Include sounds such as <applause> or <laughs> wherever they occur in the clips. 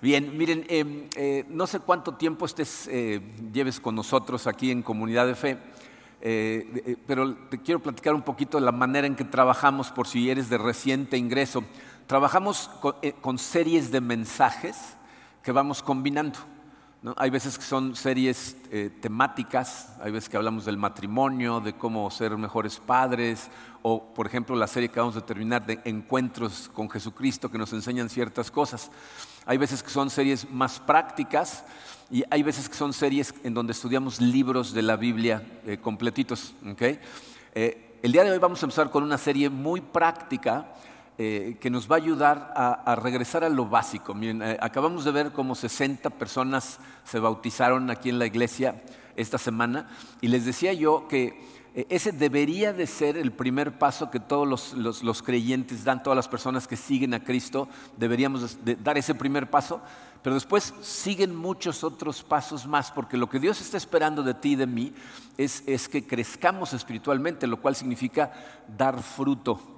Bien, miren, em, eh, no sé cuánto tiempo estés, eh, lleves con nosotros aquí en Comunidad de Fe, eh, pero te quiero platicar un poquito de la manera en que trabajamos por si eres de reciente ingreso. Trabajamos con series de mensajes que vamos combinando. Hay veces que son series eh, temáticas, hay veces que hablamos del matrimonio, de cómo ser mejores padres, o por ejemplo la serie que vamos a terminar de encuentros con Jesucristo que nos enseñan ciertas cosas. Hay veces que son series más prácticas y hay veces que son series en donde estudiamos libros de la Biblia eh, completitos. Eh, el día de hoy vamos a empezar con una serie muy práctica eh, que nos va a ayudar a, regresar a lo básico. Eh, acabamos de ver cómo 60 personas se bautizaron aquí en la iglesia esta semana y les decía yo que eh, ese debería de ser el primer paso que todos los, creyentes dan, todas las personas que siguen a Cristo, deberíamos dar ese primer paso, pero después siguen muchos otros pasos más, porque lo que Dios está esperando de ti y de mí es, es que crezcamos espiritualmente, lo cual significa dar fruto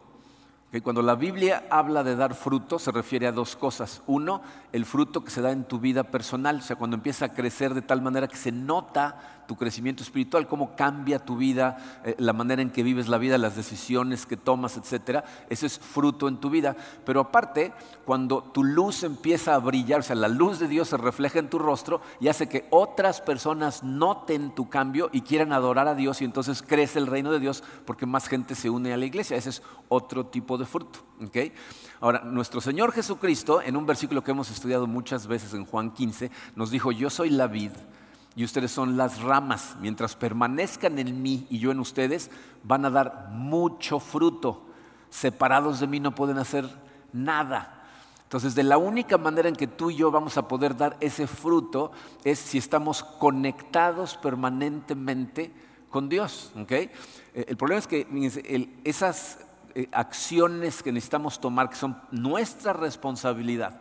cuando la Biblia habla de dar fruto, se refiere a dos cosas. Uno, el fruto que se da en tu vida personal, o sea, cuando empieza a crecer de tal manera que se nota tu crecimiento espiritual, cómo cambia tu vida, eh, la manera en que vives la vida, las decisiones que tomas, etcétera. Eso es fruto en tu vida. Pero aparte, cuando tu luz empieza a brillar, o sea, la luz de Dios se refleja en tu rostro y hace que otras personas noten tu cambio y quieran adorar a Dios y entonces crece el reino de Dios porque más gente se une a la iglesia. Ese es otro tipo de fruto. Ahora, nuestro Señor Jesucristo, en un versículo que hemos estudiado muchas veces en Juan 15, nos dijo, yo soy la vid y ustedes son las ramas. Mientras permanezcan en mí y yo en ustedes, van a dar mucho fruto. Separados de mí no pueden hacer nada. Entonces, de la única manera en que tú y yo vamos a poder dar ese fruto es si estamos conectados permanentemente con Dios. Eh, el problema es que esas eh, acciones que necesitamos tomar, que son nuestra responsabilidad,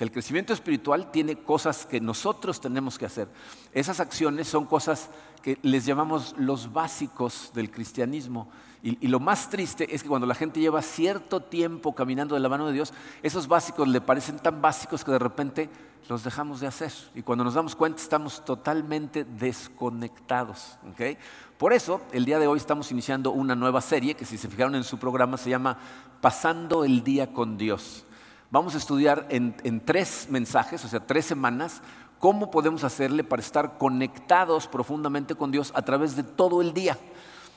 el crecimiento espiritual tiene cosas que nosotros tenemos que hacer. Esas acciones son cosas que les llamamos los básicos del cristianismo. Y, lo más triste es que cuando la gente lleva cierto tiempo caminando de la mano de Dios, esos básicos le parecen tan básicos que de repente los dejamos de hacer. Y cuando nos damos cuenta estamos totalmente desconectados. Por eso, el día de hoy estamos iniciando una nueva serie que si se fijaron en su programa se llama Pasando el día con Dios. Vamos a estudiar en, tres mensajes, o sea, tres semanas, cómo podemos hacerle para estar conectados profundamente con Dios a través de todo el día.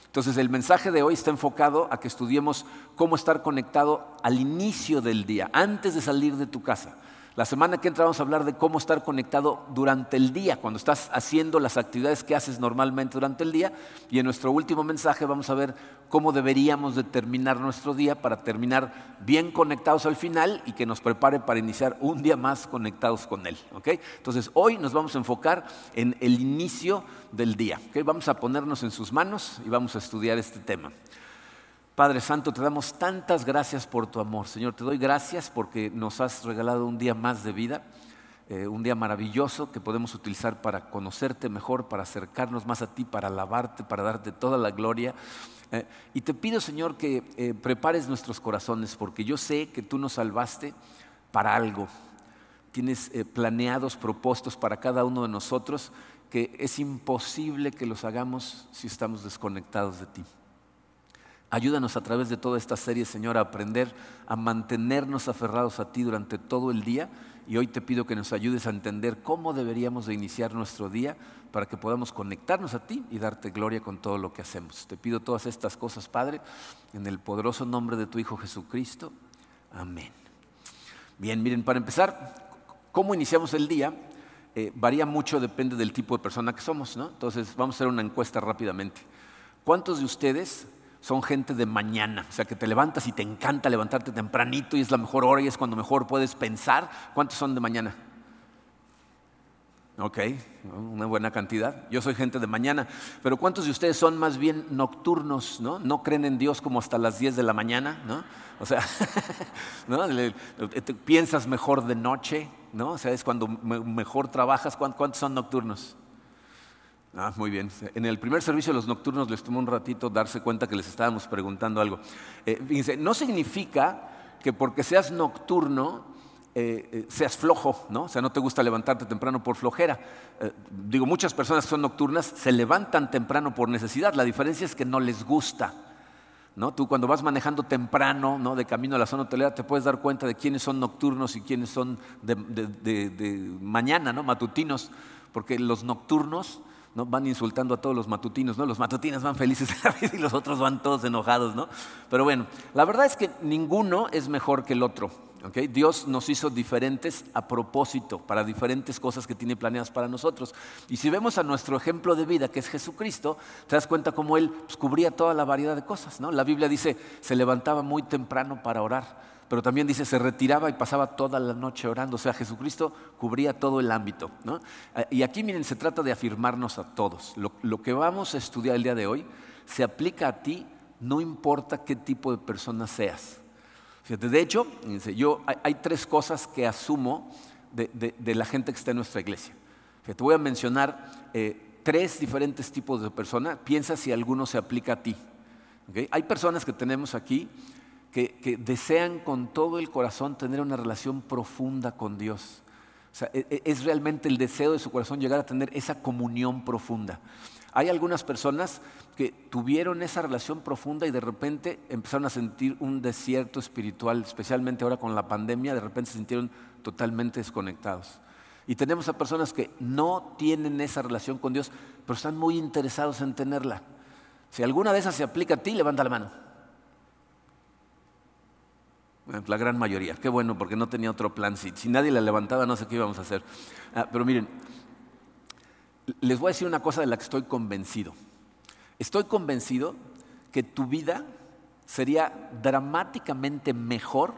Entonces el mensaje de hoy está enfocado a que estudiemos cómo estar conectado al inicio del día, antes de salir de tu casa. La semana que entra vamos a hablar de cómo estar conectado durante el día, cuando estás haciendo las actividades que haces normalmente durante el día. Y en nuestro último mensaje vamos a ver cómo deberíamos de terminar nuestro día para terminar bien conectados al final y que nos prepare para iniciar un día más conectados con Él. Entonces hoy nos vamos a enfocar en el inicio del día. Vamos a ponernos en sus manos y vamos a estudiar este tema. Padre Santo, te damos tantas gracias por tu amor. Señor, te doy gracias porque nos has regalado un día más de vida, eh, un día maravilloso que podemos utilizar para conocerte mejor, para acercarnos más a ti, para alabarte, para darte toda la gloria. Eh, y te pido, Señor, que eh, prepares nuestros corazones porque yo sé que tú nos salvaste para algo. Tienes planeados, propuestos para cada uno de nosotros que es imposible que los hagamos si estamos desconectados de ti. Ayúdanos a través de toda esta serie, Señor, a aprender a mantenernos aferrados a ti durante todo el día. Y hoy te pido que nos ayudes a entender cómo deberíamos de iniciar nuestro día para que podamos conectarnos a ti y darte gloria con todo lo que hacemos. Te pido todas estas cosas, Padre, en el poderoso nombre de tu Hijo Jesucristo. Amén. Bien, miren, para empezar, cómo iniciamos el día eh, varía mucho, depende del tipo de persona que somos, ¿no? Entonces, vamos a hacer una encuesta rápidamente. ¿Cuántos de ustedes son gente de mañana, o sea que te levantas y te encanta levantarte tempranito y es la mejor hora y es cuando mejor puedes pensar. ¿Cuántos son de mañana? Ok, una buena cantidad. Yo soy gente de mañana, pero ¿cuántos de ustedes son más bien nocturnos? ¿No, ¿No creen en Dios como hasta las 10 de la mañana? ¿no? O sea, <laughs> ¿no? piensas mejor de noche, ¿no? O sea, es cuando mejor trabajas. ¿Cuántos son nocturnos? Ah, muy bien. En el primer servicio de los nocturnos les tomó un ratito darse cuenta que les estábamos preguntando algo. Eh, no significa que porque seas nocturno eh, eh, seas flojo, ¿no? O sea, no te gusta levantarte temprano por flojera. Eh, digo, muchas personas que son nocturnas se levantan temprano por necesidad. La diferencia es que no les gusta. ¿no? Tú cuando vas manejando temprano, ¿no? de camino a la zona hotelera, te puedes dar cuenta de quiénes son nocturnos y quiénes son de, mañana, ¿no? matutinos, porque los nocturnos ¿no? van insultando a todos los matutinos, ¿no? los matutinos van felices y los otros van todos enojados. ¿no? Pero bueno, la verdad es que ninguno es mejor que el otro. Dios nos hizo diferentes a propósito, para diferentes cosas que tiene planeadas para nosotros. Y si vemos a nuestro ejemplo de vida, que es Jesucristo, te das cuenta cómo Él pues, cubría toda la variedad de cosas. ¿no? La Biblia dice, se levantaba muy temprano para orar, pero también dice, se retiraba y pasaba toda la noche orando. O sea, Jesucristo cubría todo el ámbito. Y aquí, miren, se trata de afirmarnos a todos. lo que vamos a estudiar el día de hoy se aplica a ti, no importa qué tipo de persona seas de hecho, yo, hay, tres cosas que asumo de, la gente que está en nuestra iglesia. te voy a mencionar eh, tres diferentes tipos de personas. Piensa si alguno se aplica a ti. Hay personas que tenemos aquí que, desean con todo el corazón tener una relación profunda con Dios. E, e, es realmente el deseo de su corazón llegar a tener esa comunión profunda. Hay algunas personas que tuvieron esa relación profunda y de repente empezaron a sentir un desierto espiritual, especialmente ahora con la pandemia, de repente se sintieron totalmente desconectados. Y tenemos a personas que no tienen esa relación con Dios, pero están muy interesados en tenerla. Si alguna de esas se aplica a ti, levanta la mano. La gran mayoría. Qué bueno, porque no tenía otro plan. Si, nadie la levantaba, no sé qué íbamos a hacer. Ah, pero miren, les voy a decir una cosa de la que estoy convencido. Estoy convencido que tu vida sería dramáticamente mejor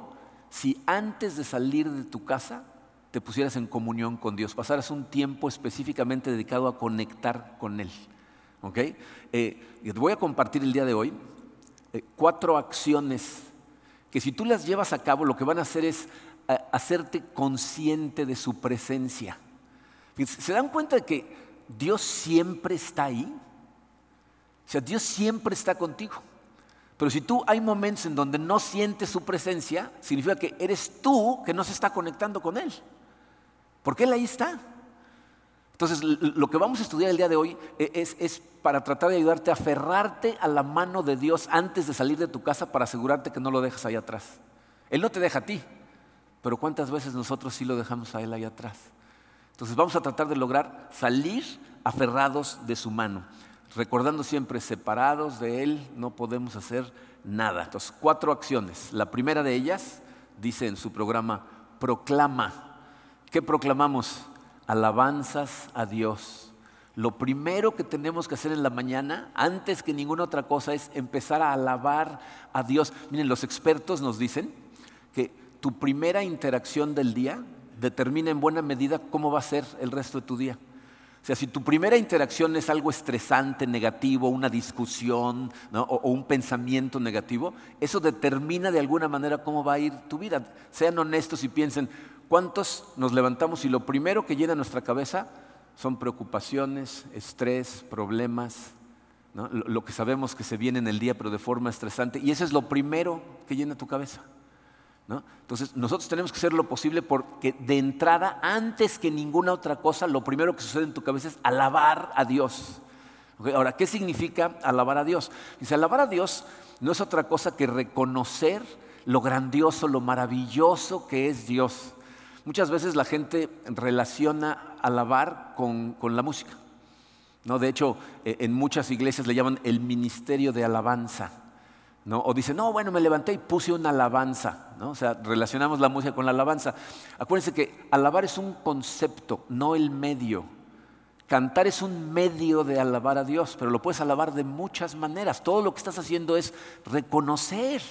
si antes de salir de tu casa te pusieras en comunión con Dios, pasaras un tiempo específicamente dedicado a conectar con Él. ¿Okay? Eh, voy a compartir el día de hoy eh, cuatro acciones que si tú las llevas a cabo lo que van a hacer es eh, hacerte consciente de su presencia. ¿Se dan cuenta de que Dios siempre está ahí. O sea, Dios siempre está contigo. Pero si tú hay momentos en donde no sientes su presencia, significa que eres tú que no se está conectando con Él. Porque Él ahí está. Entonces, lo que vamos a estudiar el día de hoy e, es, para tratar de ayudarte a aferrarte a la mano de Dios antes de salir de tu casa para asegurarte que no lo dejas ahí atrás. Él no te deja a ti, pero ¿cuántas veces nosotros sí lo dejamos a Él ahí atrás? Entonces vamos a tratar de lograr salir aferrados de su mano, recordando siempre separados de Él no podemos hacer nada. Entonces, cuatro acciones. La primera de ellas, dice en su programa, proclama. ¿Qué proclamamos? Alabanzas a Dios. Lo primero que tenemos que hacer en la mañana, antes que ninguna otra cosa, es empezar a alabar a Dios. Miren, los expertos nos dicen que tu primera interacción del día determina en buena medida cómo va a ser el resto de tu día. O sea, si tu primera interacción es algo estresante, negativo, una discusión o, un pensamiento negativo, eso determina de alguna manera cómo va a ir tu vida. Sean honestos y piensen, ¿cuántos nos levantamos y lo primero que llena nuestra cabeza son preocupaciones, estrés, problemas, lo que sabemos que se viene en el día pero de forma estresante? Y eso es lo primero que llena tu cabeza. Entonces, nosotros tenemos que hacer lo posible porque de entrada, antes que ninguna otra cosa, lo primero que sucede en tu cabeza es alabar a Dios. Ahora, ¿qué significa alabar a Dios? Dice, alabar a Dios no es otra cosa que reconocer lo grandioso, lo maravilloso que es Dios. Muchas veces la gente relaciona alabar con, la música. ¿no? De hecho, eh, en muchas iglesias le llaman el ministerio de alabanza. O dice, no, bueno, me levanté y puse una alabanza. ¿no? O sea, relacionamos la música con la alabanza. Acuérdense que alabar es un concepto, no el medio. Cantar es un medio de alabar a Dios, pero lo puedes alabar de muchas maneras. Todo lo que estás haciendo es reconocer.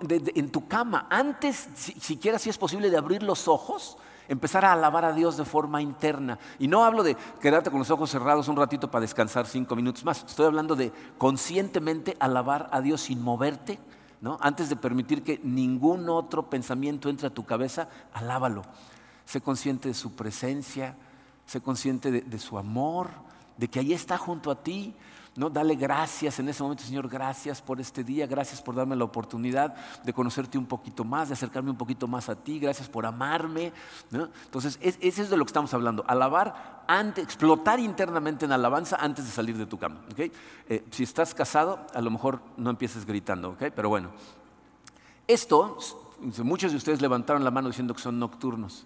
En tu cama, antes, siquiera si es posible, de abrir los ojos, empezar a alabar a Dios de forma interna. Y no hablo de quedarte con los ojos cerrados un ratito para descansar cinco minutos más. Estoy hablando de conscientemente alabar a Dios sin moverte, ¿no? Antes de permitir que ningún otro pensamiento entre a tu cabeza, alábalo. Sé consciente de su presencia, sé consciente de, su amor, de que ahí está junto a ti. ¿No? Dale gracias en ese momento, Señor, gracias por este día, gracias por darme la oportunidad de conocerte un poquito más, de acercarme un poquito más a ti, gracias por amarme. Entonces, eso es de lo que estamos hablando, alabar antes, explotar internamente en alabanza antes de salir de tu cama. Eh, si estás casado, a lo mejor no empieces gritando, pero bueno. Esto, muchos de ustedes levantaron la mano diciendo que son nocturnos.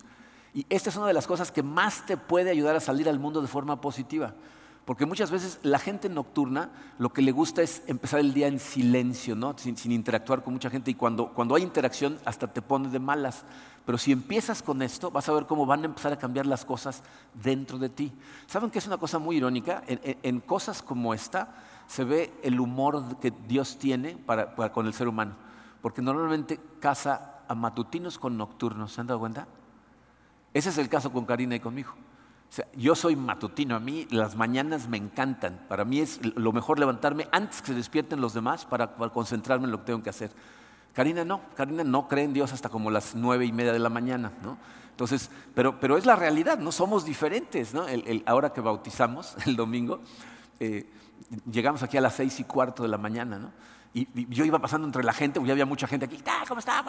Y esta es una de las cosas que más te puede ayudar a salir al mundo de forma positiva. Porque muchas veces la gente nocturna lo que le gusta es empezar el día en silencio, ¿no? sin, interactuar con mucha gente. Y cuando, cuando hay interacción hasta te pone de malas. Pero si empiezas con esto, vas a ver cómo van a empezar a cambiar las cosas dentro de ti. ¿Saben que es una cosa muy irónica? En, cosas como esta se ve el humor que Dios tiene para, con el ser humano. Porque normalmente casa a matutinos con nocturnos. ¿Se han dado cuenta? Ese es el caso con Karina y conmigo. Yo soy matutino, a mí las mañanas me encantan. Para mí es lo mejor levantarme antes que se despierten los demás para, concentrarme en lo que tengo que hacer. Karina no, Karina no cree en Dios hasta como las nueve y media de la mañana, ¿no? Entonces, pero, pero es la realidad, no somos diferentes, ¿no? ahora que bautizamos <laughs> el domingo, eh, llegamos aquí a las seis y cuarto de la mañana, ¿no? Y, yo iba pasando entre la gente, ya había mucha gente aquí, ¿cómo está?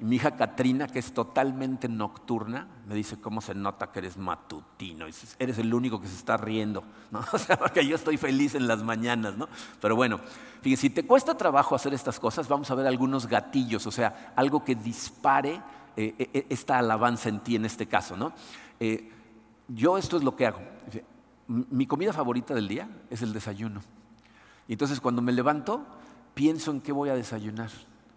Y mi hija Katrina, que es totalmente nocturna, me dice, ¿cómo se nota que eres matutino? Y eres el único que se está riendo, <laughs> ¿no? O sea, porque yo estoy feliz en las mañanas, ¿no? Pero bueno, fíjate, si te cuesta trabajo hacer estas cosas, vamos a ver algunos gatillos, o sea, algo que dispare eh, eh, eh, esta alabanza en ti en este caso, ¿no? yo esto es lo que hago. Mi comida favorita del día es el desayuno. Y entonces cuando me levanto, pienso en qué voy a desayunar.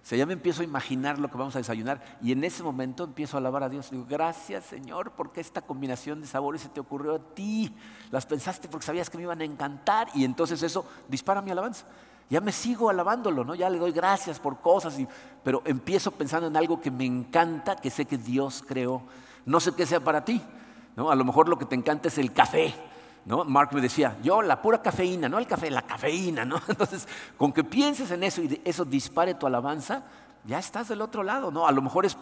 O sea, ya me empiezo a imaginar lo que vamos a desayunar y en ese momento empiezo a alabar a Dios. Digo, gracias Señor, porque esta combinación de sabores se te ocurrió a ti. Las pensaste porque sabías que me iban a encantar y entonces eso dispara mi alabanza. Ya me sigo alabándolo, ¿no? Ya le doy gracias por cosas, pero empiezo pensando en algo que me encanta, que sé que Dios creó. No sé qué sea para ti, ¿no? A lo mejor lo que te encanta es el café, ¿no? Mark me decía, yo la pura cafeína, no el café, la cafeína, ¿no? <laughs> Entonces, con que pienses en eso y eso dispare tu alabanza, ya estás del otro lado, ¿no? A lo mejor es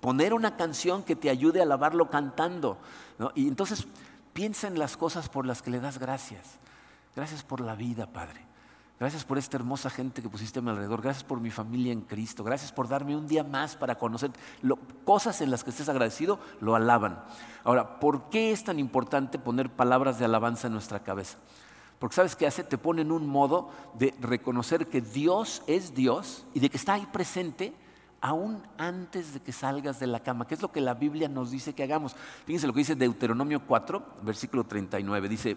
poner una canción que te ayude a alabarlo cantando, ¿no? Y entonces piensa en las cosas por las que le das gracias. Gracias por la vida, Padre. Gracias por esta hermosa gente que pusiste a mi alrededor. Gracias por mi familia en Cristo. Gracias por darme un día más para conocer cosas en las que estés agradecido, lo alaban. Ahora, ¿por qué es tan importante poner palabras de alabanza en nuestra cabeza? Porque sabes qué hace? Te pone en un modo de reconocer que Dios es Dios y de que está ahí presente aún antes de que salgas de la cama, que es lo que la Biblia nos dice que hagamos. Fíjense lo que dice Deuteronomio 4, versículo 39. Dice,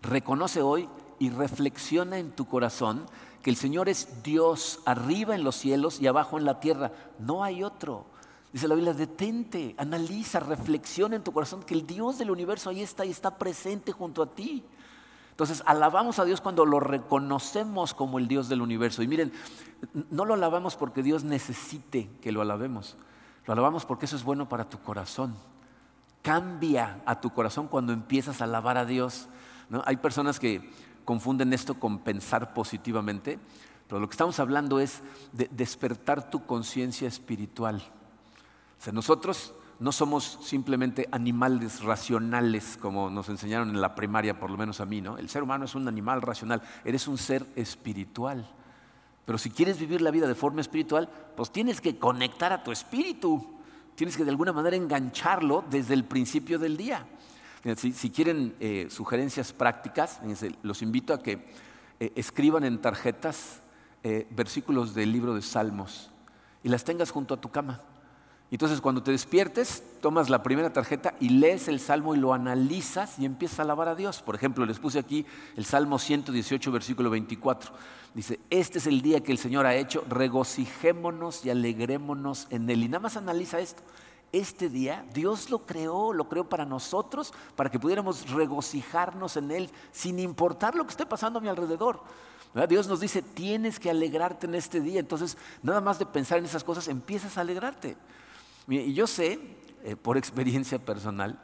reconoce hoy y reflexiona en tu corazón que el Señor es Dios arriba en los cielos y abajo en la tierra. No hay otro. Dice la Biblia, detente, analiza, reflexiona en tu corazón que el Dios del universo ahí está y está presente junto a ti. Entonces, alabamos a Dios cuando lo reconocemos como el Dios del universo. Y miren, no lo alabamos porque Dios necesite que lo alabemos. Lo alabamos porque eso es bueno para tu corazón. Cambia a tu corazón cuando empiezas a alabar a Dios. ¿no? Hay personas que confunden esto con pensar positivamente, pero lo que estamos hablando es de despertar tu conciencia espiritual. O sea, nosotros no somos simplemente animales racionales como nos enseñaron en la primaria, por lo menos a mí, ¿no? El ser humano es un animal racional, eres un ser espiritual. Pero si quieres vivir la vida de forma espiritual, pues tienes que conectar a tu espíritu, tienes que de alguna manera engancharlo desde el principio del día. Si, quieren eh, sugerencias prácticas, los invito a que eh, escriban en tarjetas eh, versículos del libro de Salmos y las tengas junto a tu cama. Entonces cuando te despiertes, tomas la primera tarjeta y lees el Salmo y lo analizas y empiezas a alabar a Dios. Por ejemplo, les puse aquí el Salmo 118, versículo 24. Dice, este es el día que el Señor ha hecho, regocijémonos y alegrémonos en él. Y nada más analiza esto este día Dios lo creó, lo creó para nosotros, para que pudiéramos regocijarnos en Él, sin importar lo que esté pasando a mi alrededor. Dios nos dice, tienes que alegrarte en este día. Entonces, nada más de pensar en esas cosas, empiezas a alegrarte. Y yo sé, eh, por experiencia personal,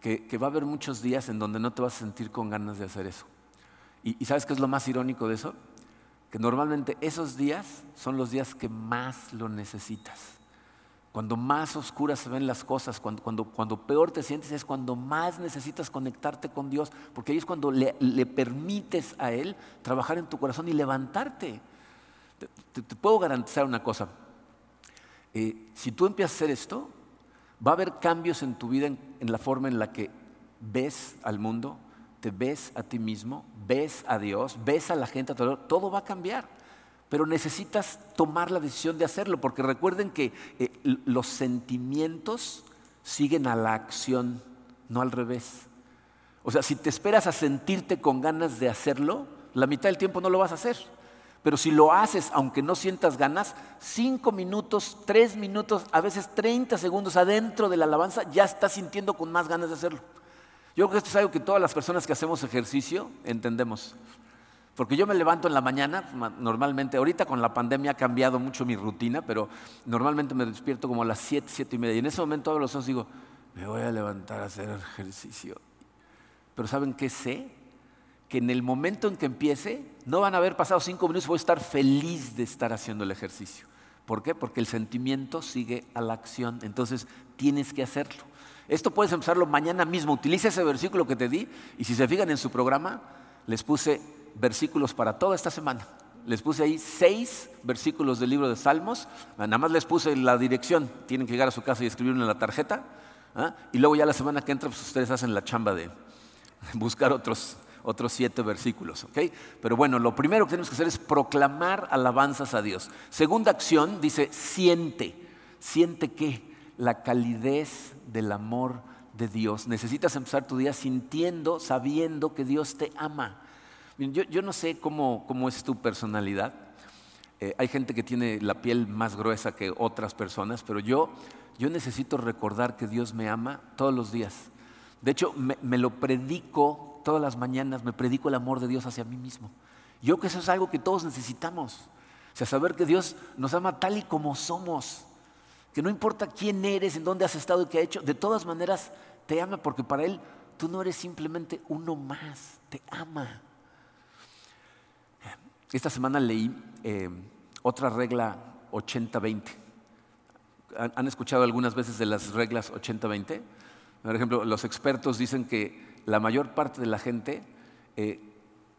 que, va a haber muchos días en donde no te vas a sentir con ganas de hacer eso. y ¿sabes qué es lo más irónico de eso? Que normalmente esos días son los días que más lo necesitas Cuando más oscuras se ven las cosas, cuando, cuando, cuando peor te sientes, es cuando más necesitas conectarte con Dios, porque ahí es cuando le, permites a Él trabajar en tu corazón y levantarte. Te, puedo garantizar una cosa, eh, si tú empiezas a hacer esto, va a haber cambios en tu vida en, la forma en la que ves al mundo, te ves a ti mismo, ves a Dios, ves a la gente, todo va a cambiar pero necesitas tomar la decisión de hacerlo, porque recuerden que eh, los sentimientos siguen a la acción, no al revés. O sea, si te esperas a sentirte con ganas de hacerlo, la mitad del tiempo no lo vas a hacer. Pero si lo haces aunque no sientas ganas, cinco minutos, tres minutos, a veces treinta segundos adentro de la alabanza, ya estás sintiendo con más ganas de hacerlo. Yo creo que esto es algo que todas las personas que hacemos ejercicio entendemos. Porque yo me levanto en la mañana, normalmente, ahorita con la pandemia ha cambiado mucho mi rutina, pero normalmente me despierto como a las 7, 7 y media. Y en ese momento abro los ojos y digo, me voy a levantar a hacer ejercicio. Pero ¿saben qué sé? Que en el momento en que empiece, no van a haber pasado cinco minutos, voy a estar feliz de estar haciendo el ejercicio. ¿Por qué? Porque el sentimiento sigue a la acción. Entonces tienes que hacerlo. Esto puedes empezarlo mañana mismo. Utiliza ese versículo que te di y si se fijan en su programa, les puse versículos para toda esta semana. Les puse ahí seis versículos del libro de Salmos. Nada más les puse la dirección. Tienen que llegar a su casa y escribirlo en la tarjeta. ¿ah? Y luego ya la semana que entra, pues ustedes hacen la chamba de <laughs> buscar otros, otros siete versículos. Pero bueno, lo primero que tenemos que hacer es proclamar alabanzas a Dios. Segunda acción dice, siente. ¿Siente qué? La calidez del amor de Dios. Necesitas empezar tu día sintiendo, sabiendo que Dios te ama. Yo, no sé cómo, es tu personalidad. Eh, hay gente que tiene la piel más gruesa que otras personas, pero yo, necesito recordar que Dios me ama todos los días. De hecho, me, lo predico todas las mañanas, me predico el amor de Dios hacia mí mismo. Yo creo que eso es algo que todos necesitamos. O sea, saber que Dios nos ama tal y como somos. Que no importa quién eres, en dónde has estado y qué has hecho, de todas maneras te ama porque para Él tú no eres simplemente uno más, te ama. Esta semana leí eh, otra regla 80-20. ¿Han escuchado algunas veces de las reglas 80-20? Por ejemplo, los expertos dicen que la mayor parte de la gente, eh,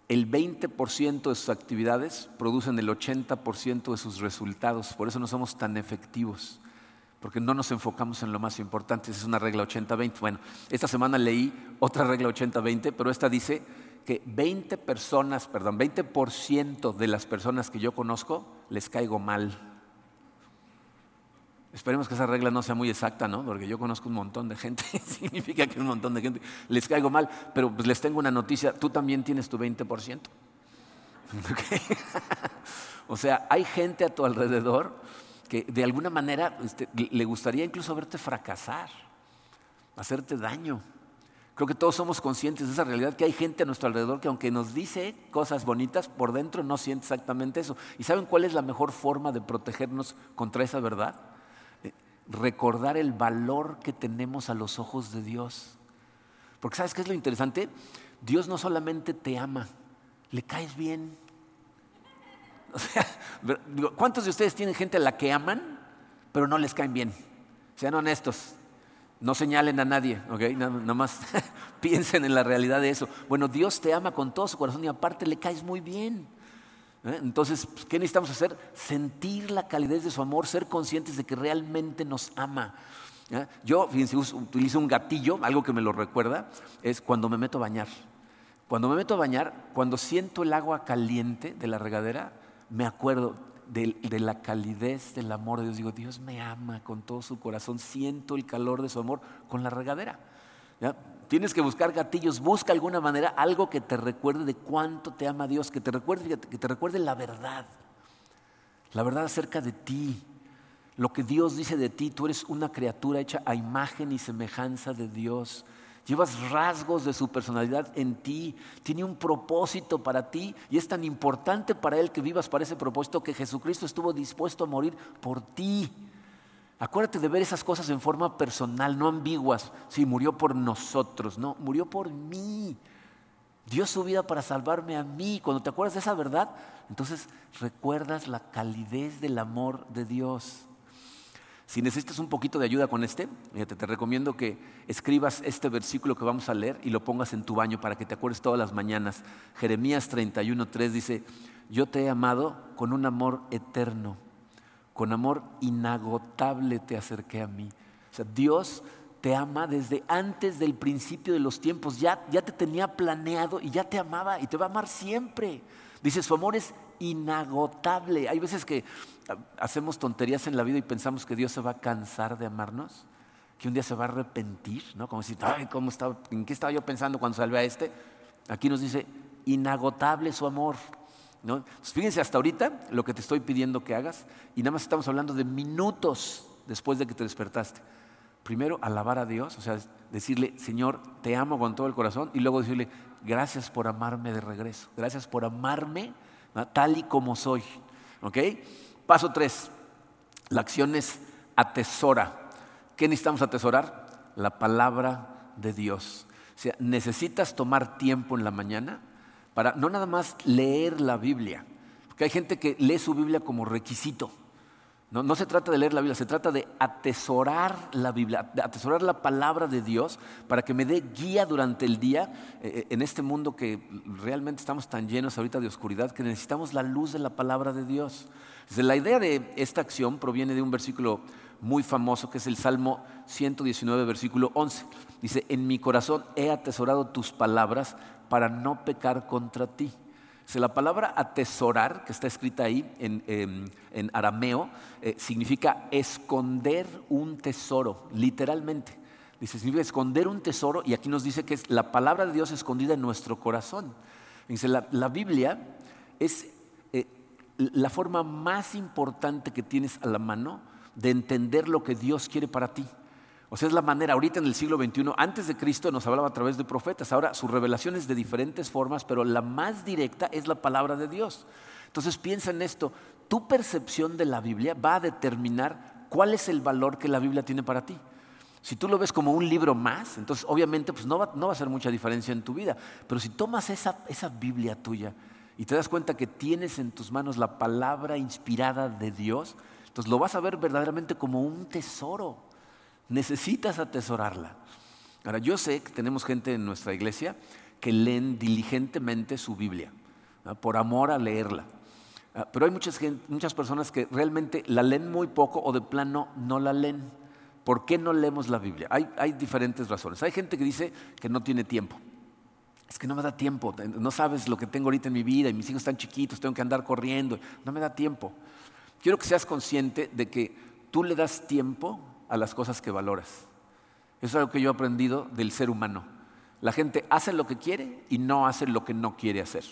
el 20% de sus actividades producen el 80% de sus resultados. Por eso no somos tan efectivos, porque no nos enfocamos en lo más importante. Esa es una regla 80-20. Bueno, esta semana leí otra regla 80-20, pero esta dice que 20 personas, perdón, 20% de las personas que yo conozco les caigo mal. Esperemos que esa regla no sea muy exacta, ¿no? Porque yo conozco un montón de gente, <laughs> significa que un montón de gente les caigo mal, pero pues les tengo una noticia, tú también tienes tu 20%. <laughs> o sea, hay gente a tu alrededor que de alguna manera este, le gustaría incluso verte fracasar, hacerte daño. Creo que todos somos conscientes de esa realidad, que hay gente a nuestro alrededor que aunque nos dice cosas bonitas, por dentro no siente exactamente eso. ¿Y saben cuál es la mejor forma de protegernos contra esa verdad? Eh, recordar el valor que tenemos a los ojos de Dios. Porque ¿sabes qué es lo interesante? Dios no solamente te ama, le caes bien. <laughs> O sea, ¿cuántos de ustedes tienen gente a la que aman, pero no les caen bien? Sean honestos. No señalen a nadie, ¿ok? Nada más <laughs> piensen en la realidad de eso. Bueno, Dios te ama con todo su corazón y aparte le caes muy bien. ¿eh? Entonces, pues, ¿qué necesitamos hacer? Sentir la calidez de su amor, ser conscientes de que realmente nos ama. ¿eh? Yo, fíjense, utilizo un gatillo, algo que me lo recuerda, es cuando me meto a bañar. Cuando me meto a bañar, cuando siento el agua caliente de la regadera, me acuerdo, de, la calidez del amor de Dios. Digo, Dios me ama con todo su corazón, siento el calor de su amor con la regadera. Tienes que buscar gatillos, busca alguna manera algo que te recuerde de cuánto te ama Dios, que te recuerde, que te recuerde la verdad, la verdad acerca de ti, lo que Dios dice de ti. Tú eres una criatura hecha a imagen y semejanza de Dios. Llevas rasgos de su personalidad en ti, tiene un propósito para ti y es tan importante para Él que vivas para ese propósito que Jesucristo estuvo dispuesto a morir por ti. Acuérdate de ver esas cosas en forma personal, no ambiguas. Sí, murió por nosotros, no, murió por mí. Dio su vida para salvarme a mí. Cuando te acuerdas de esa verdad, entonces recuerdas la calidez del amor de Dios. Si necesitas un poquito de ayuda con este, te recomiendo que escribas este versículo que vamos a leer y lo pongas en tu baño para que te acuerdes todas las mañanas. Jeremías 31.3 dice, yo te he amado con un amor eterno, con amor inagotable te acerqué a mí. O sea, Dios te ama desde antes del principio de los tiempos, ya, ya te tenía planeado y ya te amaba y te va a amar siempre. Dice, su amor es inagotable. Hay veces que hacemos tonterías en la vida y pensamos que Dios se va a cansar de amarnos, que un día se va a arrepentir, ¿no? Como si, ay, ¿cómo estaba, ¿en qué estaba yo pensando cuando salvé a este? Aquí nos dice, inagotable su amor. ¿no? fíjense hasta ahorita lo que te estoy pidiendo que hagas y nada más estamos hablando de minutos después de que te despertaste. Primero, alabar a Dios, o sea, decirle, Señor, te amo con todo el corazón, y luego decirle, gracias por amarme de regreso, gracias por amarme tal y como soy. ¿Ok? Paso tres, la acción es atesora. ¿Qué necesitamos atesorar? La palabra de Dios. O sea, necesitas tomar tiempo en la mañana para no nada más leer la Biblia, porque hay gente que lee su Biblia como requisito. No, se trata de leer la Biblia, se trata de atesorar la Biblia, de atesorar la palabra de Dios para que me dé guía durante el día eh, eh, en este mundo que realmente estamos tan llenos ahorita de oscuridad que necesitamos la luz de la palabra de Dios. la idea de esta acción proviene de un versículo muy famoso que es el Salmo 119, versículo 11. Dice, en mi corazón he atesorado tus palabras para no pecar contra ti la palabra atesorar, que está escrita ahí en, arameo, eh, significa esconder un tesoro, literalmente. Dice, significa esconder un tesoro y aquí nos dice que es la palabra de Dios escondida en nuestro corazón. Dice, la, Biblia es eh, la forma más importante que tienes a la mano de entender lo que Dios quiere para ti. O sea, es la manera, ahorita en el siglo XXI, antes de Cristo nos hablaba a través de profetas, ahora su revelación es de diferentes formas, pero la más directa es la palabra de Dios. Entonces piensa en esto, tu percepción de la Biblia va a determinar cuál es el valor que la Biblia tiene para ti. Si tú lo ves como un libro más, entonces obviamente pues no, va, no va a hacer mucha diferencia en tu vida, pero si tomas esa, esa Biblia tuya y te das cuenta que tienes en tus manos la palabra inspirada de Dios, entonces lo vas a ver verdaderamente como un tesoro. Necesitas atesorarla. Ahora, yo sé que tenemos gente en nuestra iglesia que leen diligentemente su Biblia, por amor a leerla. Ah, pero hay muchas, muchas personas que realmente la leen muy poco o de plano no la leen. ¿Por qué no leemos la Biblia? Hay, hay diferentes razones. Hay gente que dice que no tiene tiempo. Es que no me da tiempo, no sabes lo que tengo ahorita en mi vida y mis hijos están chiquitos, tengo que andar corriendo, no me da tiempo. Quiero que seas consciente de que tú le das tiempo a las cosas que valoras. Eso es algo que yo he aprendido del ser humano. La gente hace lo que quiere y no hace lo que no quiere hacer.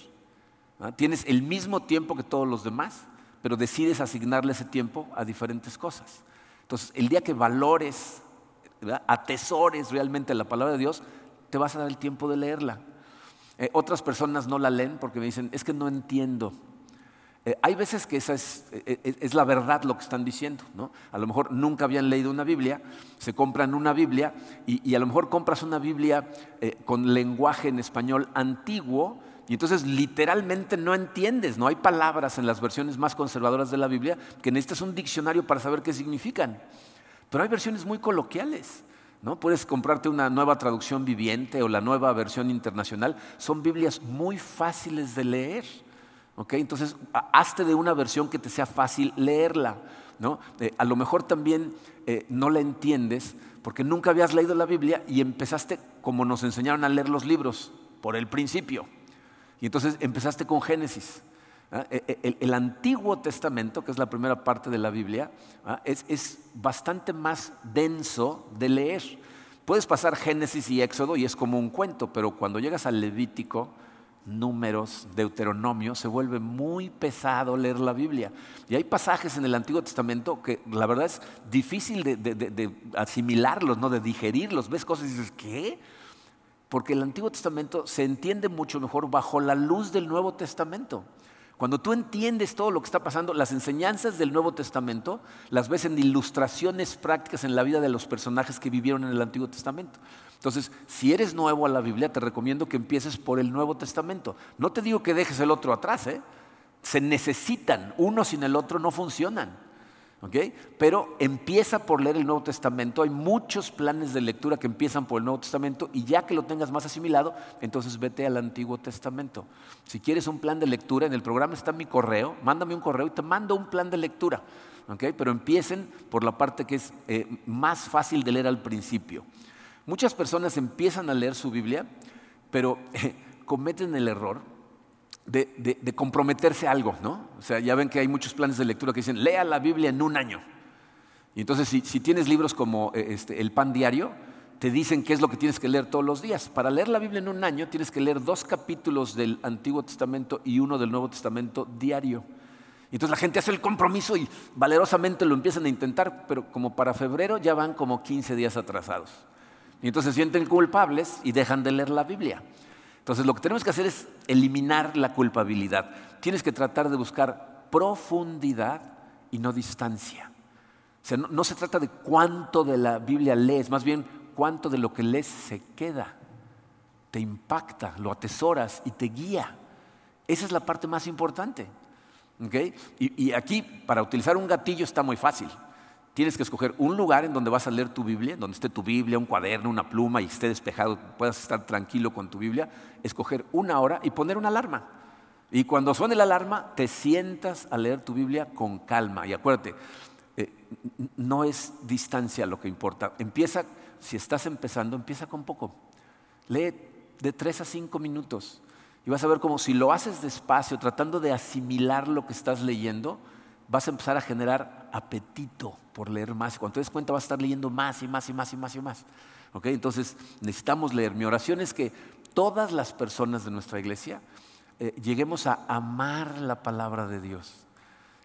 Tienes el mismo tiempo que todos los demás, pero decides asignarle ese tiempo a diferentes cosas. Entonces, el día que valores, atesores realmente la palabra de Dios, te vas a dar el tiempo de leerla. Eh, otras personas no la leen porque me dicen, es que no entiendo. Eh, hay veces que esa eh, eh, es, la verdad lo que están diciendo. ¿no? A lo mejor nunca habían leído una Biblia, se compran una Biblia y, a lo mejor compras una Biblia con lenguaje en español antiguo y entonces literalmente no entiendes, no hay palabras en las versiones más conservadoras de la Biblia que necesitas un diccionario para saber qué significan. Pero hay versiones muy coloquiales. ¿No? Puedes comprarte una nueva traducción viviente o la nueva versión internacional. Son Biblias muy fáciles de leer. Entonces, hazte de una versión que te sea fácil leerla. ¿no? Eh, a lo mejor también eh, no la entiendes porque nunca habías leído la Biblia y empezaste como nos enseñaron a leer los libros, por el principio. Y entonces empezaste con Génesis. ¿ah? E, el, Antiguo Testamento, que es la primera parte de la Biblia, ¿ah? es, es bastante más denso de leer. Puedes pasar Génesis y Éxodo y es como un cuento, pero cuando llegas al Levítico, números, Deuteronomio, se vuelve muy pesado leer la Biblia. Y hay pasajes en el Antiguo Testamento que la verdad es difícil de, asimilarlos, ¿no? de digerirlos. Ves cosas y dices, ¿qué? Porque el Antiguo Testamento se entiende mucho mejor bajo la luz del Nuevo Testamento. Cuando tú entiendes todo lo que está pasando, las enseñanzas del Nuevo Testamento las ves en ilustraciones prácticas en la vida de los personajes que vivieron en el Antiguo Testamento. Entonces, si eres nuevo a la Biblia, te recomiendo que empieces por el Nuevo Testamento. No te digo que dejes el otro atrás, ¿eh? Se necesitan, uno sin el otro no funcionan. Pero empieza por leer el Nuevo Testamento. Hay muchos planes de lectura que empiezan por el Nuevo Testamento y ya que lo tengas más asimilado, entonces vete al Antiguo Testamento. Si quieres un plan de lectura, en el programa está mi correo, mándame un correo y te mando un plan de lectura. Pero empiecen por la parte que es eh, más fácil de leer al principio. Muchas personas empiezan a leer su Biblia, pero <laughs> cometen el error de, comprometerse a algo, ¿no? O sea, ya ven que hay muchos planes de lectura que dicen, lea la Biblia en un año. Y entonces, si, tienes libros como eh, este, El Pan Diario, te dicen qué es lo que tienes que leer todos los días. Para leer la Biblia en un año, tienes que leer dos capítulos del Antiguo Testamento y uno del Nuevo Testamento diario. Y entonces la gente hace el compromiso y valerosamente lo empiezan a intentar, pero como para febrero ya van como 15 días atrasados. Y entonces se sienten culpables y dejan de leer la Biblia. Entonces lo que tenemos que hacer es eliminar la culpabilidad. Tienes que tratar de buscar profundidad y no distancia. O sea, no, se trata de cuánto de la Biblia lees, más bien cuánto de lo que lees se queda, te impacta, lo atesoras y te guía. Esa es la parte más importante. y aquí, para utilizar un gatillo está muy fácil. Tienes que escoger un lugar en donde vas a leer tu Biblia, donde esté tu Biblia, un cuaderno, una pluma y esté despejado, puedas estar tranquilo con tu Biblia. Escoger una hora y poner una alarma. Y cuando suene la alarma, te sientas a leer tu Biblia con calma. Y acuérdate, eh, no es distancia lo que importa. Empieza, si estás empezando, empieza con poco. Lee de tres a cinco minutos. Y vas a ver cómo si lo haces despacio, tratando de asimilar lo que estás leyendo, vas a empezar a generar apetito por leer más. Cuando te des cuenta vas a estar leyendo más y más y más y más y más. Entonces necesitamos leer. Mi oración es que todas las personas de nuestra iglesia eh, lleguemos a amar la palabra de Dios.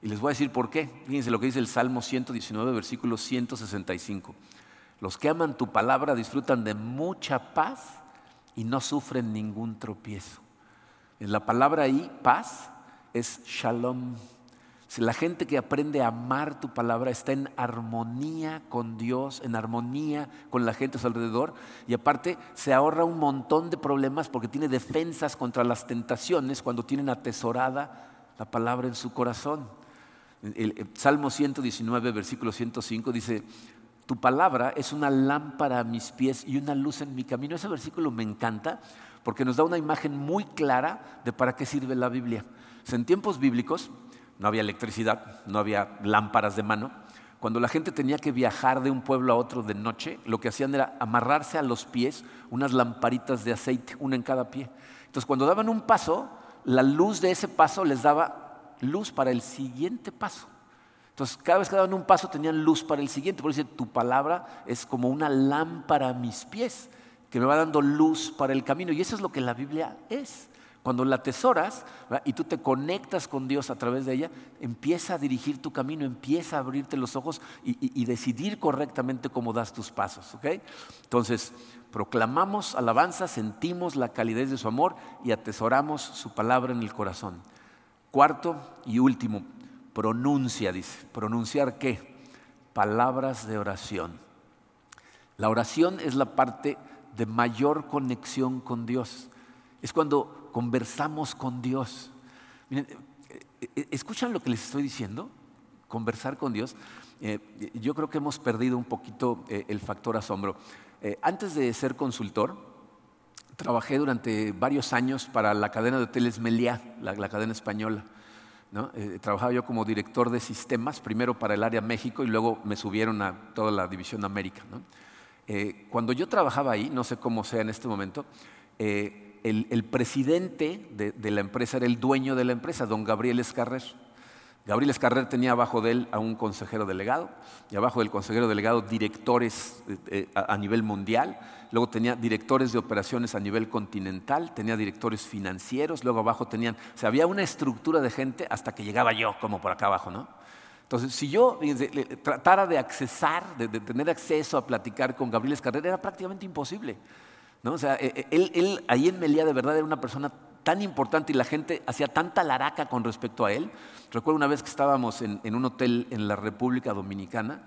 Y les voy a decir por qué. Fíjense lo que dice el Salmo 119, versículo 165. Los que aman tu palabra disfrutan de mucha paz y no sufren ningún tropiezo. En la palabra ahí, paz, es shalom. Si la gente que aprende a amar tu palabra está en armonía con Dios, en armonía con la gente a su alrededor, y aparte se ahorra un montón de problemas porque tiene defensas contra las tentaciones cuando tienen atesorada la palabra en su corazón. El, Salmo 119, versículo 105 dice, tu palabra es una lámpara a mis pies y una luz en mi camino. Ese versículo me encanta porque nos da una imagen muy clara de para qué sirve la Biblia. en tiempos bíblicos, no había electricidad, no había lámparas de mano. Cuando la gente tenía que viajar de un pueblo a otro de noche, lo que hacían era amarrarse a los pies unas lamparitas de aceite, una en cada pie. Entonces cuando daban un paso, la luz de ese paso les daba luz para el siguiente paso. Entonces cada vez que daban un paso tenían luz para el siguiente. Por eso tu palabra es como una lámpara a mis pies, que me va dando luz para el camino. Y eso es lo que la Biblia es. Cuando la atesoras y tú te conectas con Dios a través de ella, empieza a dirigir tu camino, empieza a abrirte los ojos y, decidir correctamente cómo das tus pasos. Entonces, proclamamos alabanza, sentimos la calidez de su amor y atesoramos su palabra en el corazón. Cuarto y último, pronuncia, dice. ¿Pronunciar qué? Palabras de oración. La oración es la parte de mayor conexión con Dios. Es cuando conversamos con Dios. Miren, eh, eh, ¿escuchan lo que les estoy diciendo? Conversar con Dios. Eh, yo creo que hemos perdido un poquito el factor asombro. antes de ser consultor, trabajé durante varios años para la cadena de hoteles Meliá, la, cadena española. trabajaba yo como director de sistemas, primero para el área México y luego me subieron a toda la división América. cuando yo trabajaba ahí, no sé cómo sea en este momento, el, presidente de, la empresa era el dueño de la empresa, don Gabriel Escarrer. Gabriel Escarrer tenía abajo de él a un consejero delegado y abajo del consejero delegado directores eh, eh, a, nivel mundial, luego tenía directores de operaciones a nivel continental, tenía directores financieros, luego abajo tenían, o sea, había una estructura de gente hasta que llegaba yo como por acá abajo, ¿no? Entonces, si yo tratara de accesar, de, de tener acceso a platicar con Gabriel Escarrer, era prácticamente imposible. O sea, e, e, él, ahí en Melía de verdad era una persona tan importante y la gente hacía tanta laraca con respecto a él. Recuerdo una vez que estábamos en, un hotel en la República Dominicana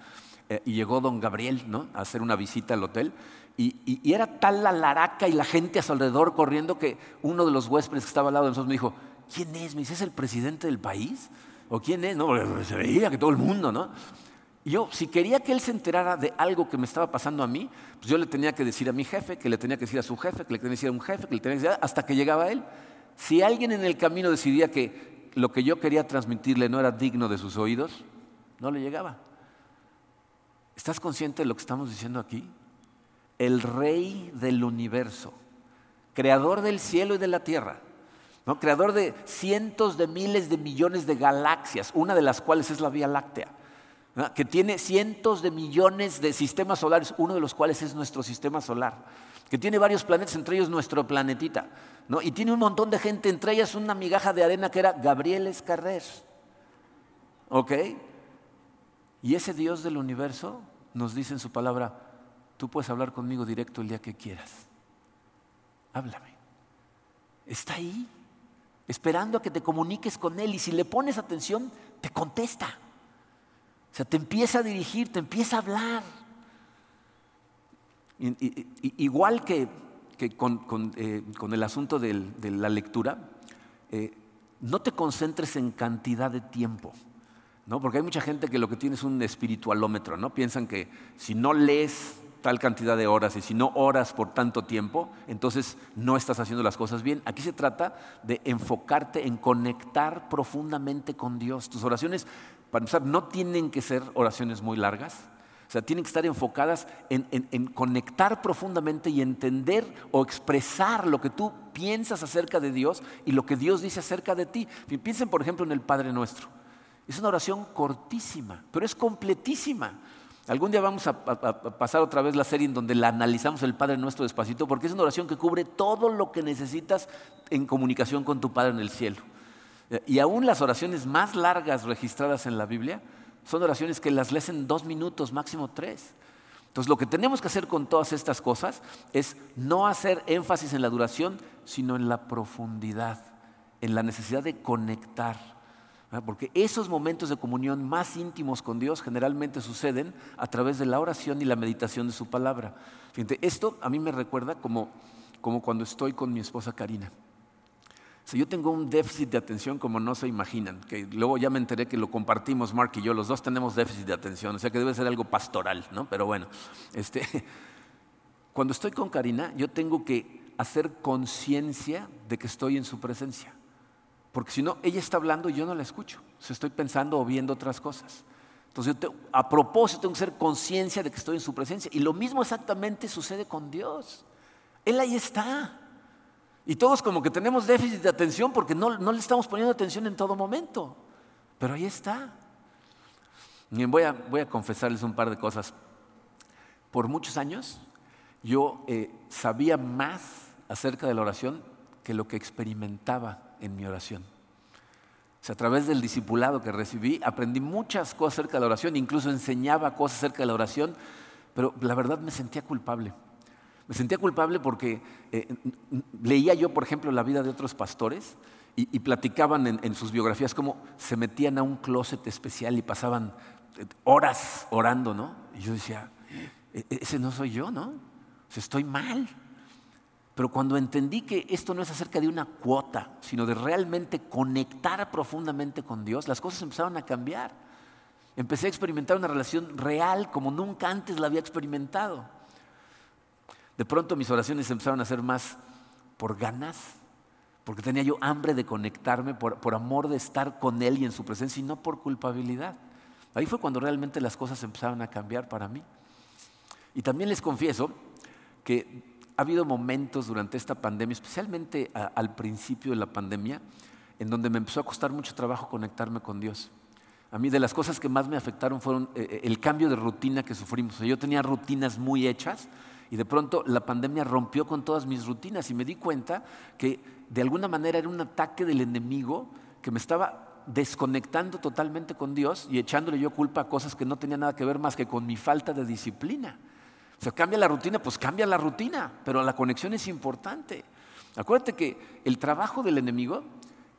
eh, y llegó don Gabriel ¿no? a hacer una visita al hotel y, era tal la laraca y la gente a su alrededor corriendo que uno de los huéspedes que estaba al lado de nosotros me dijo, ¿quién es? Me dice, ¿es el presidente del país? ¿O quién es? No, se veía que todo el mundo, ¿no? Yo, si quería que él se enterara de algo que me estaba pasando a mí, pues yo le tenía que decir a mi jefe, que le tenía que decir a su jefe, que le tenía que decir a un jefe, que le tenía que decir hasta que llegaba él. Si alguien en el camino decidía que lo que yo quería transmitirle no era digno de sus oídos, no le llegaba. ¿Estás consciente de lo que estamos diciendo aquí? El rey del universo, creador del cielo y de la tierra, ¿no? creador de cientos de miles de millones de galaxias, una de las cuales es la Vía Láctea, que tiene cientos de millones de sistemas solares, uno de los cuales es nuestro sistema solar, que tiene varios planetas, entre ellos nuestro planetita, ¿no? y tiene un montón de gente, entre ellas una migaja de arena que era Gabriel Escarrer. ¿Ok? Y ese Dios del universo nos dice en su palabra, tú puedes hablar conmigo directo el día que quieras. Háblame. Está ahí, esperando a que te comuniques con Él y si le pones atención, te contesta. O sea, te empieza a dirigir, te empieza a hablar. igual que, eh, con, el asunto de la lectura, eh, no te concentres en cantidad de tiempo. ¿no? Porque hay mucha gente que lo que tiene es un espiritualómetro, ¿no? Piensan que si no lees tal cantidad de horas y si no oras por tanto tiempo, entonces no estás haciendo las cosas bien. Aquí se trata de enfocarte en conectar profundamente con Dios. Tus oraciones, para empezar, no tienen que ser oraciones muy largas. O sea, tienen que estar enfocadas en, conectar profundamente y entender o expresar lo que tú piensas acerca de Dios y lo que Dios dice acerca de ti. Piensen, por ejemplo, en el Padre Nuestro. Es una oración cortísima, pero es completísima. Algún día vamos a, pasar otra vez la serie en donde la analizamos el Padre Nuestro despacito, porque es una oración que cubre todo lo que necesitas en comunicación con tu Padre en el cielo. Y aún las oraciones más largas registradas en la Biblia son oraciones que las lees en dos minutos, máximo tres. Entonces lo que tenemos que hacer con todas estas cosas es no hacer énfasis en la duración, sino en la profundidad, en la necesidad de conectar. Porque esos momentos de comunión más íntimos con Dios generalmente suceden a través de la oración y la meditación de su palabra. Esto a mí me recuerda como, como cuando estoy con mi esposa Karina. Yo tengo un déficit de atención como no se imaginan, que luego ya me enteré que lo compartimos Mark y yo, los dos tenemos déficit de atención, o sea que debe ser algo pastoral, ¿no? Pero bueno, <laughs> este, cuando estoy con Karina, yo tengo que hacer conciencia de que estoy en su presencia. Porque si no, ella está hablando y yo no la escucho. O estoy pensando o viendo otras cosas. Entonces, a propósito tengo que ser conciencia de que estoy en su presencia. Y lo mismo exactamente sucede con Dios. Él ahí está. Y todos como que tenemos déficit de atención porque no, no le estamos poniendo atención en todo momento. Pero ahí está. Bien, voy a, voy a confesarles un par de cosas. Por muchos años yo eh, sabía más acerca de la oración que lo que experimentaba en mi oración. a través del discipulado que recibí, aprendí muchas cosas acerca de la oración, incluso enseñaba cosas acerca de la oración, pero la verdad me sentía culpable. Me sentía culpable porque eh, leía yo, por ejemplo, la vida de otros pastores y, platicaban en, sus biografías cómo se metían a un closet especial y pasaban eh, horas orando, ¿no? Y yo decía, e, e, ese no soy yo, ¿no? O sea, estoy mal. Pero cuando entendí que esto no es acerca de una cuota, sino de realmente conectar profundamente con Dios, las cosas empezaron a cambiar. Empecé a experimentar una relación real como nunca antes la había experimentado. De pronto mis oraciones empezaron a ser más por ganas, porque tenía yo hambre de conectarme, por, por amor de estar con Él y en su presencia y no por culpabilidad. Ahí fue cuando realmente las cosas empezaron a cambiar para mí. Y también les confieso que ha habido momentos durante esta pandemia, especialmente al principio de la pandemia, en donde me empezó a costar mucho trabajo conectarme con Dios. A mí de las cosas que más me afectaron fueron eh, eh, el cambio de rutina que sufrimos. yo tenía rutinas muy hechas y de pronto la pandemia rompió con todas mis rutinas y me di cuenta que de alguna manera era un ataque del enemigo que me estaba desconectando totalmente con Dios y echándole yo culpa a cosas que no tenían nada que ver más que con mi falta de disciplina. O sea, cambia la rutina, pues cambia la rutina, pero la conexión es importante. Acuérdate que el trabajo del enemigo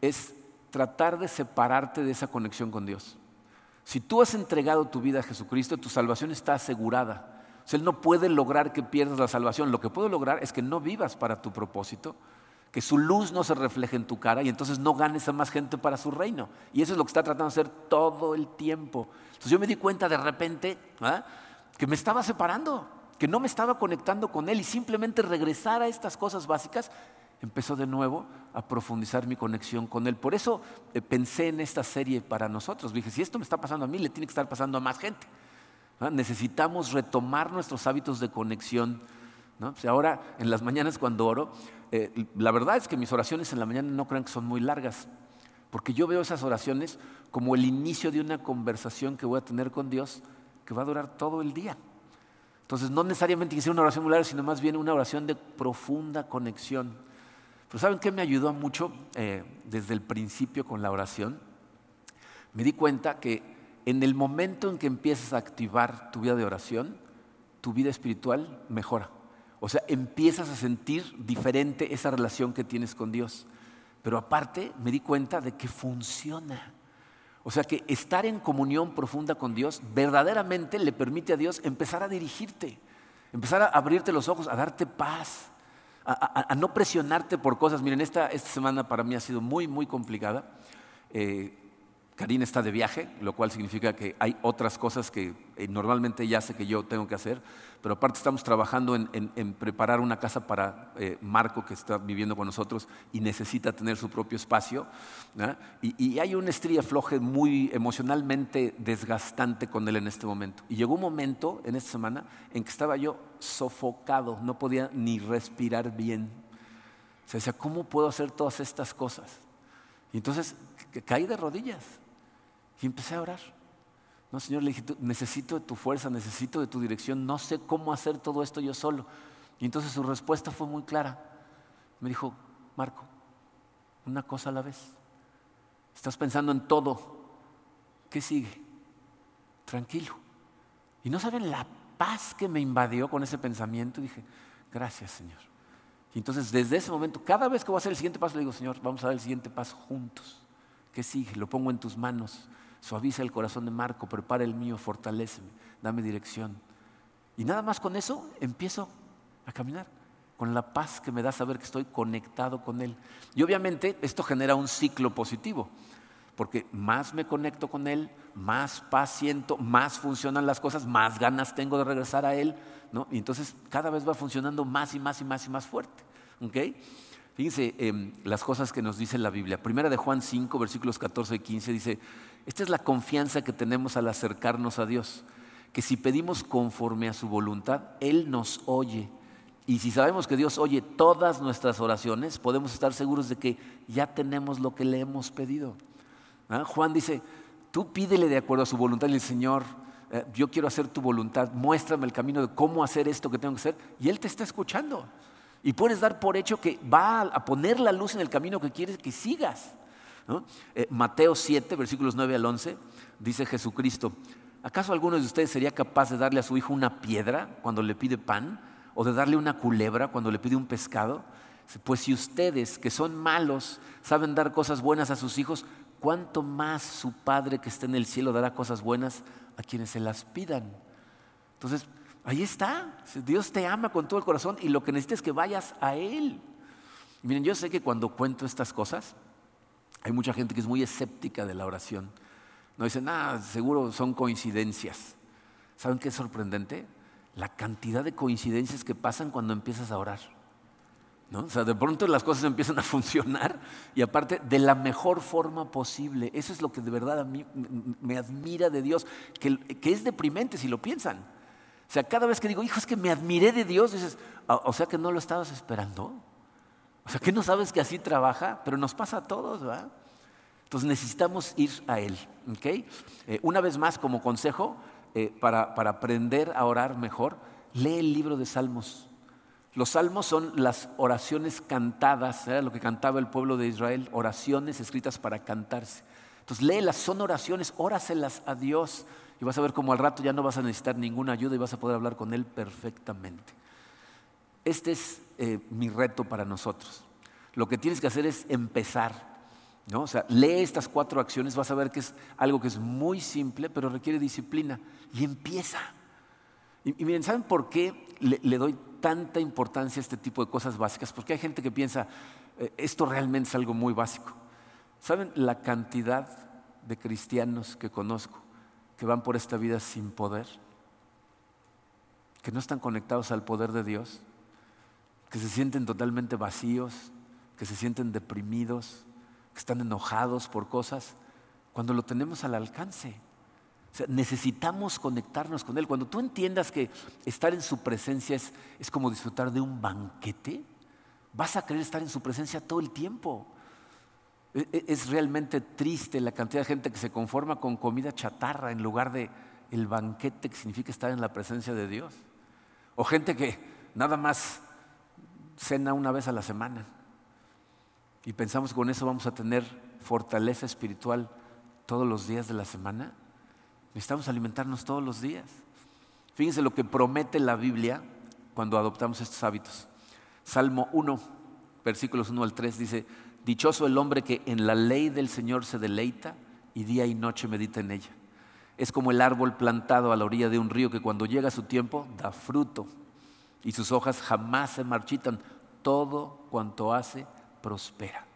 es tratar de separarte de esa conexión con Dios. Si tú has entregado tu vida a Jesucristo, tu salvación está asegurada. O Él no puede lograr que pierdas la salvación. Lo que puede lograr es que no vivas para tu propósito, que su luz no se refleje en tu cara y entonces no ganes a más gente para su reino. Y eso es lo que está tratando de hacer todo el tiempo. Entonces yo me di cuenta de repente ¿ah? que me estaba separando, que no me estaba conectando con Él y simplemente regresar a estas cosas básicas empezó de nuevo a profundizar mi conexión con Él. Por eso eh, pensé en esta serie para nosotros. Dije, si esto me está pasando a mí, le tiene que estar pasando a más gente. Necesitamos retomar nuestros hábitos de conexión. ahora, en las mañanas cuando oro, eh, la verdad es que mis oraciones en la mañana no crean que son muy largas, porque yo veo esas oraciones como el inicio de una conversación que voy a tener con Dios que va a durar todo el día. Entonces, no necesariamente que sea una oración muy larga, sino más bien una oración de profunda conexión. Pero ¿saben qué me ayudó mucho eh, desde el principio con la oración? Me di cuenta que en el momento en que empiezas a activar tu vida de oración, tu vida espiritual mejora. O sea, empiezas a sentir diferente esa relación que tienes con Dios. Pero aparte me di cuenta de que funciona. O sea que estar en comunión profunda con Dios verdaderamente le permite a Dios empezar a dirigirte, empezar a abrirte los ojos, a darte paz, a, no presionarte por cosas. Miren, esta, esta, semana para mí ha sido muy, muy complicada. Eh, Karina está de viaje, lo cual significa que hay otras cosas que eh, normalmente ya sé que yo tengo que hacer, pero aparte estamos trabajando en, preparar una casa para eh, Marco que está viviendo con nosotros y necesita tener su propio espacio. Y, hay un estría floje muy emocionalmente desgastante con él en este momento. Y llegó un momento en esta semana en que estaba yo sofocado, no podía ni respirar bien. O sea, decía, ¿cómo puedo hacer todas estas cosas? Y entonces caí de rodillas y empecé a orar. No, Señor, le dije, necesito de tu fuerza, necesito de tu dirección, no sé cómo hacer todo esto yo solo. Y entonces su respuesta fue muy clara. Me dijo, Marco, una cosa a la vez. Estás pensando en todo. ¿Qué sigue? Tranquilo. Y no saben la paz que me invadió con ese pensamiento. dije, gracias, Señor. Y entonces desde ese momento, cada vez que voy a hacer el siguiente paso, le digo, Señor, vamos a dar el siguiente paso juntos. ¿Qué sigue? Lo pongo en tus manos. Suaviza el corazón de Marco, prepara el mío, fortaléceme, dame dirección. Y nada más con eso empiezo a caminar, con la paz que me da saber que estoy conectado con Él. Y obviamente esto genera un ciclo positivo, porque más me conecto con Él, más paz siento, más funcionan las cosas, más ganas tengo de regresar a Él, ¿no? Y entonces cada vez va funcionando más y más y más y más fuerte. Fíjense em, las cosas que nos dice la Biblia. Primera de Juan 5, versículos 14 y 15 dice, esta es la confianza que tenemos al acercarnos a Dios, que si pedimos conforme a su voluntad, Él nos oye. Y si sabemos que Dios oye todas nuestras oraciones, podemos estar seguros de que ya tenemos lo que le hemos pedido. ¿Ah? Juan dice, tú pídele de acuerdo a su voluntad y el Señor, eh, yo quiero hacer tu voluntad, muéstrame el camino de cómo hacer esto que tengo que hacer. Y Él te está escuchando. Y puedes dar por hecho que va a poner la luz en el camino que quieres que sigas. Eh, Mateo 7, versículos 9 al 11, dice Jesucristo, ¿acaso alguno de ustedes sería capaz de darle a su hijo una piedra cuando le pide pan? ¿O de darle una culebra cuando le pide un pescado? Pues si ustedes, que son malos, saben dar cosas buenas a sus hijos, ¿cuánto más su Padre que está en el cielo dará cosas buenas a quienes se las pidan? Entonces, ahí está. Dios te ama con todo el corazón y lo que necesitas es que vayas a Él. Miren, yo sé que cuando cuento estas cosas, hay mucha gente que es muy escéptica de la oración. No dicen, nada, seguro son coincidencias. ¿Saben qué es sorprendente? La cantidad de coincidencias que pasan cuando empiezas a orar. ¿No? O sea, de pronto las cosas empiezan a <laughs> funcionar y aparte de la mejor forma posible. Eso es lo que de verdad a mí me admira de Dios, que es deprimente si lo piensan. O sea, cada vez que digo, hijo, es que me admiré de Dios, dices, ah, o sea que no lo estabas esperando. O sea, que no sabes que así trabaja, pero nos pasa a todos, ¿verdad? Entonces necesitamos ir a Él. ¿okay? Eh, una vez más, como consejo, eh, para, para, aprender a orar mejor, lee el libro de Salmos. Los salmos son las oraciones cantadas, era lo que cantaba el pueblo de Israel, oraciones escritas para cantarse. Entonces léelas, son oraciones, óraselas a Dios y vas a ver cómo al rato ya no vas a necesitar ninguna ayuda y vas a poder hablar con Él perfectamente. Este es eh, mi reto para nosotros. Lo que tienes que hacer es empezar. ¿no? O sea, lee estas cuatro acciones, vas a ver que es algo que es muy simple, pero requiere disciplina. Y empieza. Y, miren, ¿saben por qué le, doy tanta importancia a este tipo de cosas básicas? Porque hay gente que piensa, eh, esto realmente es algo muy básico. ¿Saben la cantidad de cristianos que conozco que van por esta vida sin poder? Que no están conectados al poder de Dios, que se sienten totalmente vacíos, que se sienten deprimidos, que están enojados por cosas, cuando lo tenemos al alcance necesitamos conectarnos con Él. Cuando tú entiendas que estar en su presencia es, es como disfrutar de un banquete, vas a querer estar en su presencia todo el tiempo. E, e, es realmente triste la cantidad de gente que se conforma con comida chatarra en lugar de el banquete que significa estar en la presencia de Dios. O gente que nada más cena una vez a la semana y pensamos que con eso vamos a tener fortaleza espiritual todos los días de la semana. Necesitamos alimentarnos todos los días. Fíjense lo que promete la Biblia cuando adoptamos estos hábitos. Salmo 1, versículos 1 al 3 dice, Dichoso el hombre que en la ley del Señor se deleita y día y noche medita en ella. Es como el árbol plantado a la orilla de un río que cuando llega su tiempo da fruto y sus hojas jamás se marchitan. Todo cuanto hace prospera.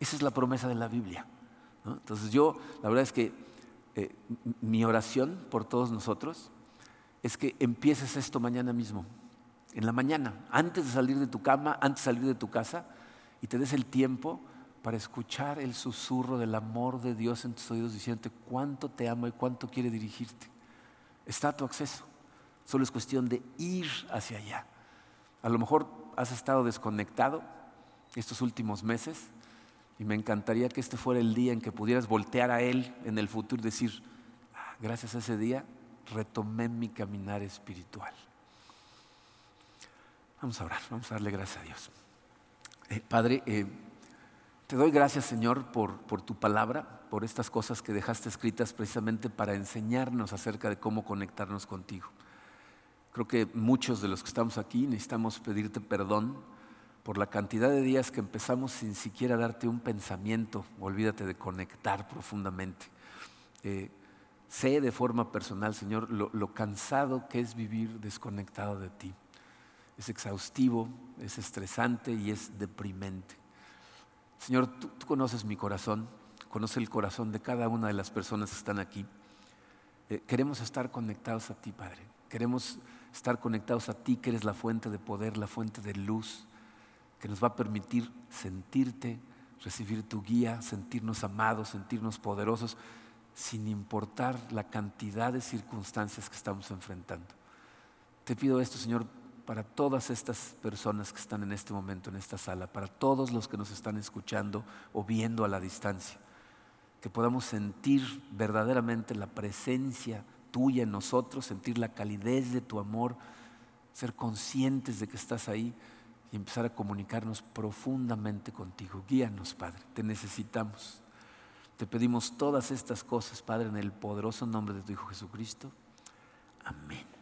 Esa es la promesa de la Biblia. Entonces yo, la verdad es que eh, mi oración por todos nosotros es que empieces esto mañana mismo, en la mañana, antes de salir de tu cama, antes de salir de tu casa, y te des el tiempo para escuchar el susurro del amor de Dios en tus oídos diciéndote cuánto te ama y cuánto quiere dirigirte. Está a tu acceso. Solo es cuestión de ir hacia allá. A lo mejor has estado desconectado estos últimos meses y me encantaría que este fuera el día en que pudieras voltear a Él en el futuro y decir, ah, gracias a ese día retomé mi caminar espiritual. Vamos a orar, vamos a darle gracias a Dios. Eh, padre, eh, te doy gracias Señor por, tu palabra, por estas cosas que dejaste escritas precisamente para enseñarnos acerca de cómo conectarnos contigo. Creo que muchos de los que estamos aquí necesitamos pedirte perdón por la cantidad de días que empezamos sin siquiera darte un pensamiento, olvídate de conectar profundamente. Eh, sé de forma personal, Señor, lo, cansado que es vivir desconectado de ti. Es exhaustivo, es estresante y es deprimente. Señor, tú, conoces mi corazón, conoces el corazón de cada una de las personas que están aquí. Eh, queremos estar conectados a ti, Padre. Queremos estar conectados a ti, que eres la fuente de poder, la fuente de luz, que nos va a permitir sentirte, recibir tu guía, sentirnos amados, sentirnos poderosos, sin importar la cantidad de circunstancias que estamos enfrentando. Te pido esto, Señor, para todas estas personas que están en este momento en esta sala, para todos los que nos están escuchando o viendo a la distancia, que podamos sentir verdaderamente la presencia tuya en nosotros, sentir la calidez de tu amor, ser conscientes de que estás ahí y empezar a comunicarnos profundamente contigo. Guíanos, Padre, te necesitamos. Te pedimos todas estas cosas, Padre, en el poderoso nombre de tu Hijo Jesucristo. Amén.